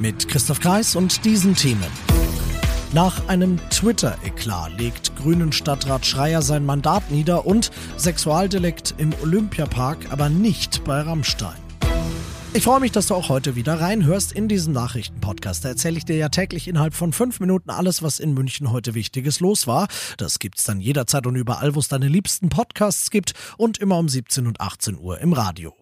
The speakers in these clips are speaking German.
Mit Christoph Kreis und diesen Themen. Nach einem Twitter-Eklat legt Grünen Stadtrat Schreier sein Mandat nieder und Sexualdelikt im Olympiapark, aber nicht bei Rammstein. Ich freue mich, dass du auch heute wieder reinhörst in diesen Nachrichtenpodcast. Da erzähle ich dir ja täglich innerhalb von fünf Minuten alles, was in München heute Wichtiges los war. Das gibt's dann jederzeit und überall, wo es deine liebsten Podcasts gibt und immer um 17 und 18 Uhr im Radio.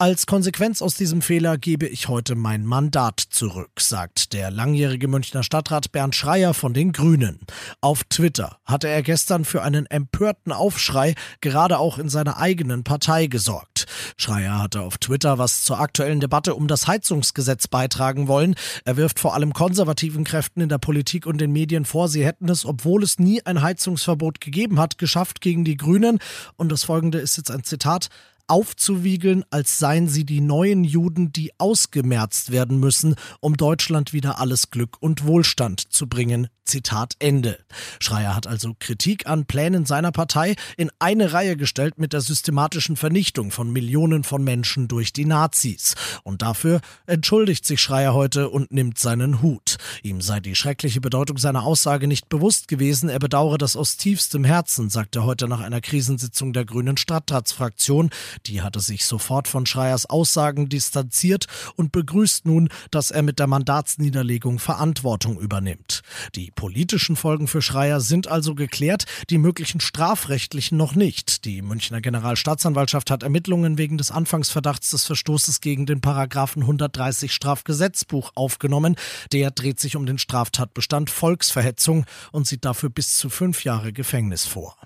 Als Konsequenz aus diesem Fehler gebe ich heute mein Mandat zurück, sagt der langjährige Münchner Stadtrat Bernd Schreier von den Grünen. Auf Twitter hatte er gestern für einen empörten Aufschrei gerade auch in seiner eigenen Partei gesorgt. Schreier hatte auf Twitter was zur aktuellen Debatte um das Heizungsgesetz beitragen wollen. Er wirft vor allem konservativen Kräften in der Politik und den Medien vor, sie hätten es, obwohl es nie ein Heizungsverbot gegeben hat, geschafft gegen die Grünen. Und das folgende ist jetzt ein Zitat aufzuwiegeln, als seien sie die neuen Juden, die ausgemerzt werden müssen, um Deutschland wieder alles Glück und Wohlstand zu bringen. Zitat Ende. Schreier hat also Kritik an Plänen seiner Partei in eine Reihe gestellt mit der systematischen Vernichtung von Millionen von Menschen durch die Nazis. Und dafür entschuldigt sich Schreier heute und nimmt seinen Hut. Ihm sei die schreckliche Bedeutung seiner Aussage nicht bewusst gewesen. Er bedauere das aus tiefstem Herzen, sagte er heute nach einer Krisensitzung der Grünen Stadtratsfraktion. Die hatte sich sofort von Schreiers Aussagen distanziert und begrüßt nun, dass er mit der Mandatsniederlegung Verantwortung übernimmt. Die politischen Folgen für Schreier sind also geklärt, die möglichen strafrechtlichen noch nicht. Die Münchner Generalstaatsanwaltschaft hat Ermittlungen wegen des Anfangsverdachts des Verstoßes gegen den Paragraphen 130 Strafgesetzbuch aufgenommen. Der dreht sich um den Straftatbestand Volksverhetzung und sieht dafür bis zu fünf Jahre Gefängnis vor.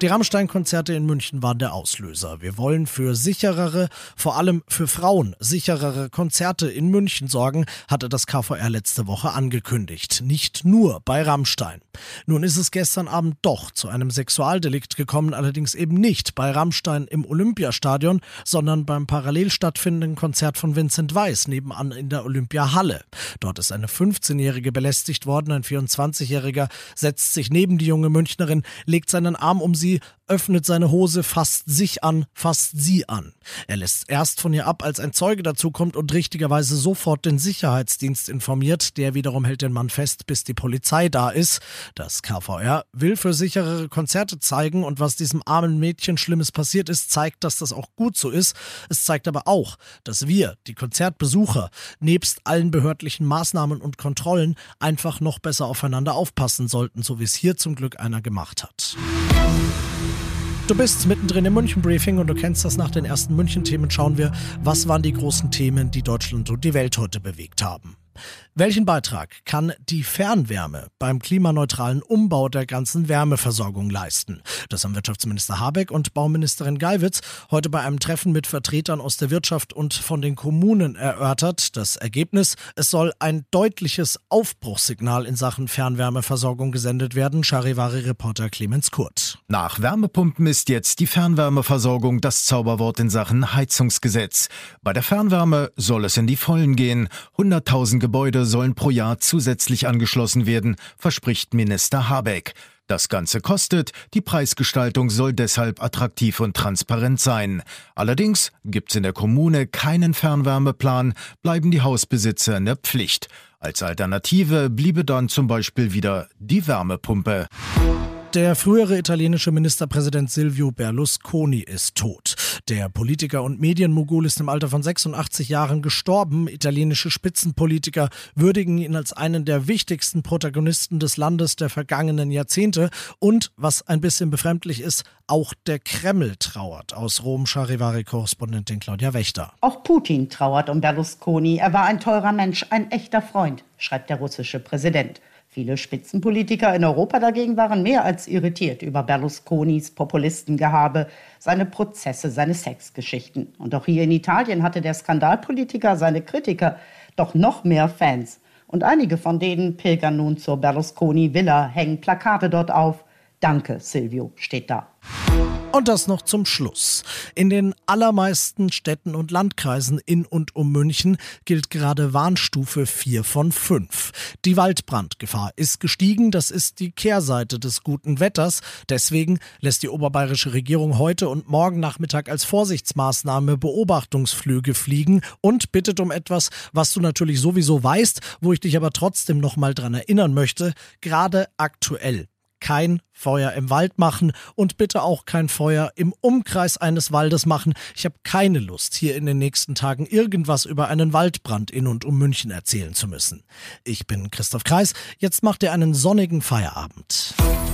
Die Rammstein-Konzerte in München waren der Auslöser. Wir wollen für sicherere, vor allem für Frauen, sicherere Konzerte in München sorgen, hatte das KVR letzte Woche angekündigt. Nicht nur bei Rammstein. Nun ist es gestern Abend doch zu einem Sexualdelikt gekommen, allerdings eben nicht bei Rammstein im Olympiastadion, sondern beim parallel stattfindenden Konzert von Vincent Weiss nebenan in der Olympiahalle. Dort ist eine 15-Jährige belästigt worden, ein 24-Jähriger setzt sich neben die junge Münchnerin, legt seinen Arm um sie sie, öffnet seine Hose, fasst sich an, fasst sie an. Er lässt erst von ihr ab, als ein Zeuge dazukommt und richtigerweise sofort den Sicherheitsdienst informiert. Der wiederum hält den Mann fest, bis die Polizei da ist. Das KVR will für sicherere Konzerte zeigen und was diesem armen Mädchen Schlimmes passiert ist, zeigt, dass das auch gut so ist. Es zeigt aber auch, dass wir, die Konzertbesucher, nebst allen behördlichen Maßnahmen und Kontrollen einfach noch besser aufeinander aufpassen sollten, so wie es hier zum Glück einer gemacht hat. Du bist mittendrin im München-Briefing und du kennst das nach den ersten München-Themen. Schauen wir, was waren die großen Themen, die Deutschland und die Welt heute bewegt haben. Welchen Beitrag kann die Fernwärme beim klimaneutralen Umbau der ganzen Wärmeversorgung leisten? Das haben Wirtschaftsminister Habeck und Bauministerin Geiwitz heute bei einem Treffen mit Vertretern aus der Wirtschaft und von den Kommunen erörtert. Das Ergebnis, es soll ein deutliches Aufbruchssignal in Sachen Fernwärmeversorgung gesendet werden, Charivari-Reporter Clemens Kurt. Nach Wärmepumpen ist jetzt die Fernwärmeversorgung das Zauberwort in Sachen Heizungsgesetz. Bei der Fernwärme soll es in die Vollen gehen. 100.000 Gebäude sollen pro Jahr zusätzlich angeschlossen werden, verspricht Minister Habeck. Das Ganze kostet, die Preisgestaltung soll deshalb attraktiv und transparent sein. Allerdings gibt's in der Kommune keinen Fernwärmeplan, bleiben die Hausbesitzer in der Pflicht. Als Alternative bliebe dann zum Beispiel wieder die Wärmepumpe. Der frühere italienische Ministerpräsident Silvio Berlusconi ist tot. Der Politiker und Medienmogul ist im Alter von 86 Jahren gestorben. Italienische Spitzenpolitiker würdigen ihn als einen der wichtigsten Protagonisten des Landes der vergangenen Jahrzehnte. Und, was ein bisschen befremdlich ist, auch der Kreml trauert. Aus Rom Charivari-Korrespondentin Claudia Wächter. Auch Putin trauert um Berlusconi. Er war ein teurer Mensch, ein echter Freund, schreibt der russische Präsident. Viele Spitzenpolitiker in Europa dagegen waren mehr als irritiert über Berlusconis Populistengehabe, seine Prozesse, seine Sexgeschichten. Und auch hier in Italien hatte der Skandalpolitiker seine Kritiker, doch noch mehr Fans. Und einige von denen pilgern nun zur Berlusconi-Villa, hängen Plakate dort auf. Danke, Silvio, steht da. Und das noch zum Schluss. In den allermeisten Städten und Landkreisen in und um München gilt gerade Warnstufe 4 von 5. Die Waldbrandgefahr ist gestiegen, das ist die Kehrseite des guten Wetters. Deswegen lässt die oberbayerische Regierung heute und morgen Nachmittag als Vorsichtsmaßnahme Beobachtungsflüge fliegen und bittet um etwas, was du natürlich sowieso weißt, wo ich dich aber trotzdem noch mal dran erinnern möchte, gerade aktuell kein Feuer im Wald machen und bitte auch kein Feuer im Umkreis eines Waldes machen. Ich habe keine Lust, hier in den nächsten Tagen irgendwas über einen Waldbrand in und um München erzählen zu müssen. Ich bin Christoph Kreis. Jetzt macht ihr einen sonnigen Feierabend.